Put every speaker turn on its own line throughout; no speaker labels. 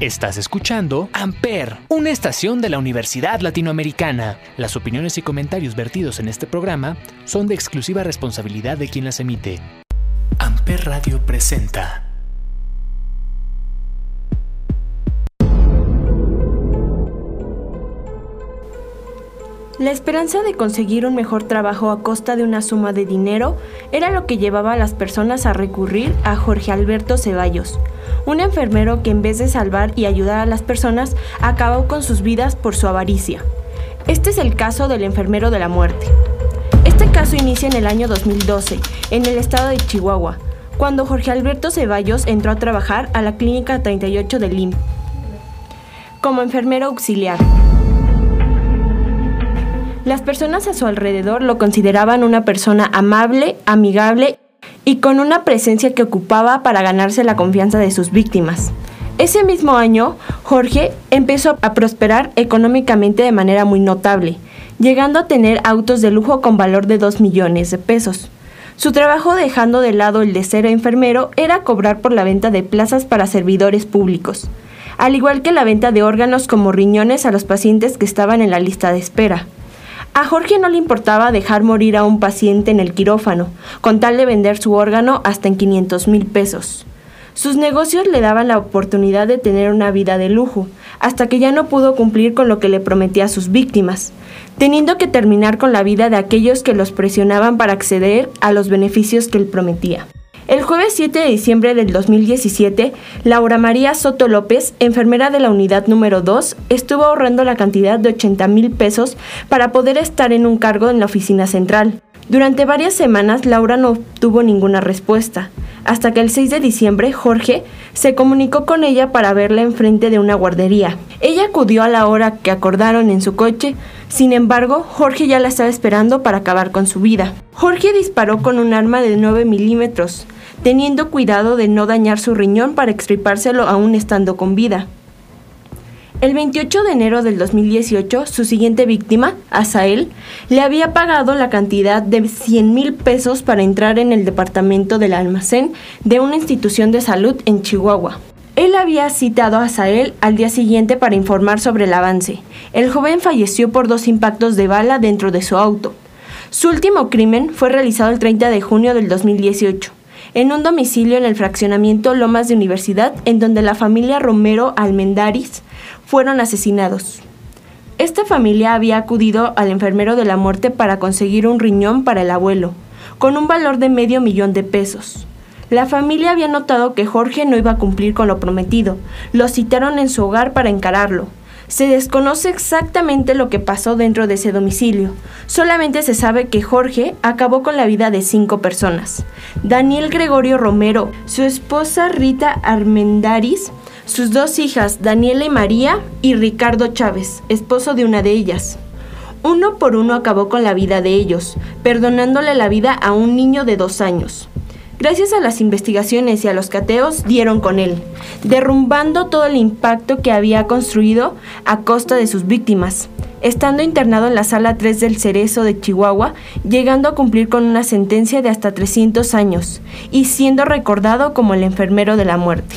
Estás escuchando Amper, una estación de la Universidad Latinoamericana. Las opiniones y comentarios vertidos en este programa son de exclusiva responsabilidad de quien las emite. Amper Radio presenta.
La esperanza de conseguir un mejor trabajo a costa de una suma de dinero era lo que llevaba a las personas a recurrir a Jorge Alberto Ceballos, un enfermero que en vez de salvar y ayudar a las personas, acabó con sus vidas por su avaricia. Este es el caso del enfermero de la muerte. Este caso inicia en el año 2012, en el estado de Chihuahua, cuando Jorge Alberto Ceballos entró a trabajar a la Clínica 38 de LIM como enfermero auxiliar. Las personas a su alrededor lo consideraban una persona amable, amigable y con una presencia que ocupaba para ganarse la confianza de sus víctimas. Ese mismo año, Jorge empezó a prosperar económicamente de manera muy notable, llegando a tener autos de lujo con valor de 2 millones de pesos. Su trabajo, dejando de lado el de ser enfermero, era cobrar por la venta de plazas para servidores públicos, al igual que la venta de órganos como riñones a los pacientes que estaban en la lista de espera. A Jorge no le importaba dejar morir a un paciente en el quirófano, con tal de vender su órgano hasta en 500 mil pesos. Sus negocios le daban la oportunidad de tener una vida de lujo, hasta que ya no pudo cumplir con lo que le prometía a sus víctimas, teniendo que terminar con la vida de aquellos que los presionaban para acceder a los beneficios que él prometía. El jueves 7 de diciembre del 2017, Laura María Soto López, enfermera de la unidad número 2, estuvo ahorrando la cantidad de 80 mil pesos para poder estar en un cargo en la oficina central. Durante varias semanas, Laura no obtuvo ninguna respuesta, hasta que el 6 de diciembre, Jorge se comunicó con ella para verla enfrente de una guardería. Ella acudió a la hora que acordaron en su coche, sin embargo, Jorge ya la estaba esperando para acabar con su vida. Jorge disparó con un arma de 9 milímetros, teniendo cuidado de no dañar su riñón para extripárselo aún estando con vida. El 28 de enero del 2018, su siguiente víctima, Asael, le había pagado la cantidad de 100 mil pesos para entrar en el departamento del almacén de una institución de salud en Chihuahua. Él había citado a Asael al día siguiente para informar sobre el avance. El joven falleció por dos impactos de bala dentro de su auto. Su último crimen fue realizado el 30 de junio del 2018 en un domicilio en el fraccionamiento Lomas de Universidad, en donde la familia Romero Almendaris fueron asesinados. Esta familia había acudido al enfermero de la muerte para conseguir un riñón para el abuelo, con un valor de medio millón de pesos. La familia había notado que Jorge no iba a cumplir con lo prometido. Lo citaron en su hogar para encararlo. Se desconoce exactamente lo que pasó dentro de ese domicilio. Solamente se sabe que Jorge acabó con la vida de cinco personas. Daniel Gregorio Romero, su esposa Rita Armendaris, sus dos hijas Daniela y María y Ricardo Chávez, esposo de una de ellas. Uno por uno acabó con la vida de ellos, perdonándole la vida a un niño de dos años. Gracias a las investigaciones y a los cateos dieron con él, derrumbando todo el impacto que había construido a costa de sus víctimas, estando internado en la sala 3 del Cerezo de Chihuahua, llegando a cumplir con una sentencia de hasta 300 años y siendo recordado como el enfermero de la muerte.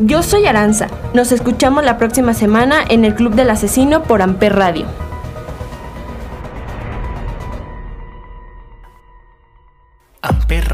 Yo soy Aranza. Nos escuchamos la próxima semana en el Club del Asesino por Amper Radio.